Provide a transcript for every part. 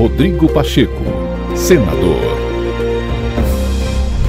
Rodrigo Pacheco, senador.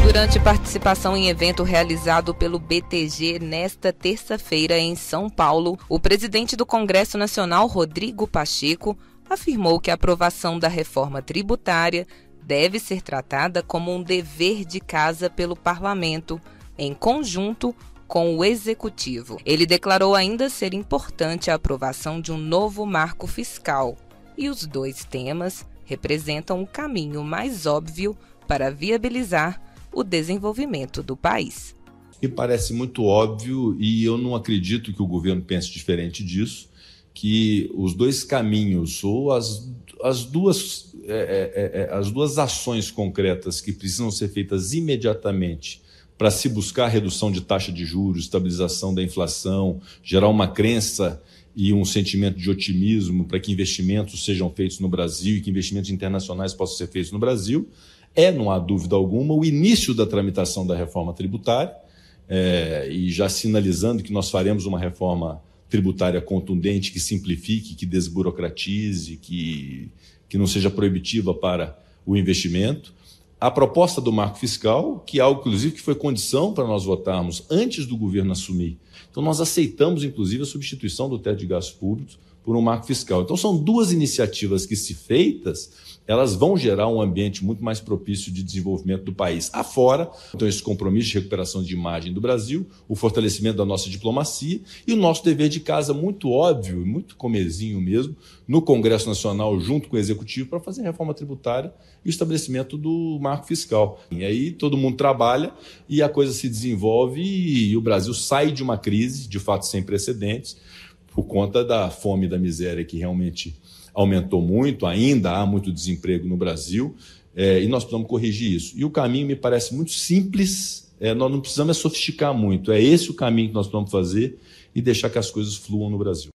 Durante participação em evento realizado pelo BTG nesta terça-feira em São Paulo, o presidente do Congresso Nacional, Rodrigo Pacheco, afirmou que a aprovação da reforma tributária deve ser tratada como um dever de casa pelo parlamento, em conjunto com o executivo. Ele declarou ainda ser importante a aprovação de um novo marco fiscal, e os dois temas representam o caminho mais óbvio para viabilizar o desenvolvimento do país. Me parece muito óbvio e eu não acredito que o governo pense diferente disso, que os dois caminhos ou as, as duas é, é, é, é as duas ações concretas que precisam ser feitas imediatamente para se buscar redução de taxa de juros, estabilização da inflação, gerar uma crença e um sentimento de otimismo para que investimentos sejam feitos no Brasil e que investimentos internacionais possam ser feitos no Brasil, é, não há dúvida alguma, o início da tramitação da reforma tributária, é, e já sinalizando que nós faremos uma reforma tributária contundente que simplifique, que desburocratize, que, que não seja proibitiva para o investimento. A proposta do marco fiscal, que é algo, inclusive, que foi condição para nós votarmos antes do governo assumir. Então, nós aceitamos, inclusive, a substituição do teto de gastos públicos por um marco fiscal. Então, são duas iniciativas que, se feitas, elas vão gerar um ambiente muito mais propício de desenvolvimento do país. Afora, então, esse compromisso de recuperação de imagem do Brasil, o fortalecimento da nossa diplomacia e o nosso dever de casa muito óbvio, muito comezinho mesmo, no Congresso Nacional, junto com o Executivo, para fazer reforma tributária e o estabelecimento do marco fiscal. E aí todo mundo trabalha e a coisa se desenvolve e o Brasil sai de uma crise, de fato sem precedentes, por conta da fome e da miséria que realmente aumentou muito, ainda há muito desemprego no Brasil, é, e nós precisamos corrigir isso. E o caminho me parece muito simples, é, nós não precisamos é sofisticar muito, é esse o caminho que nós precisamos fazer e deixar que as coisas fluam no Brasil.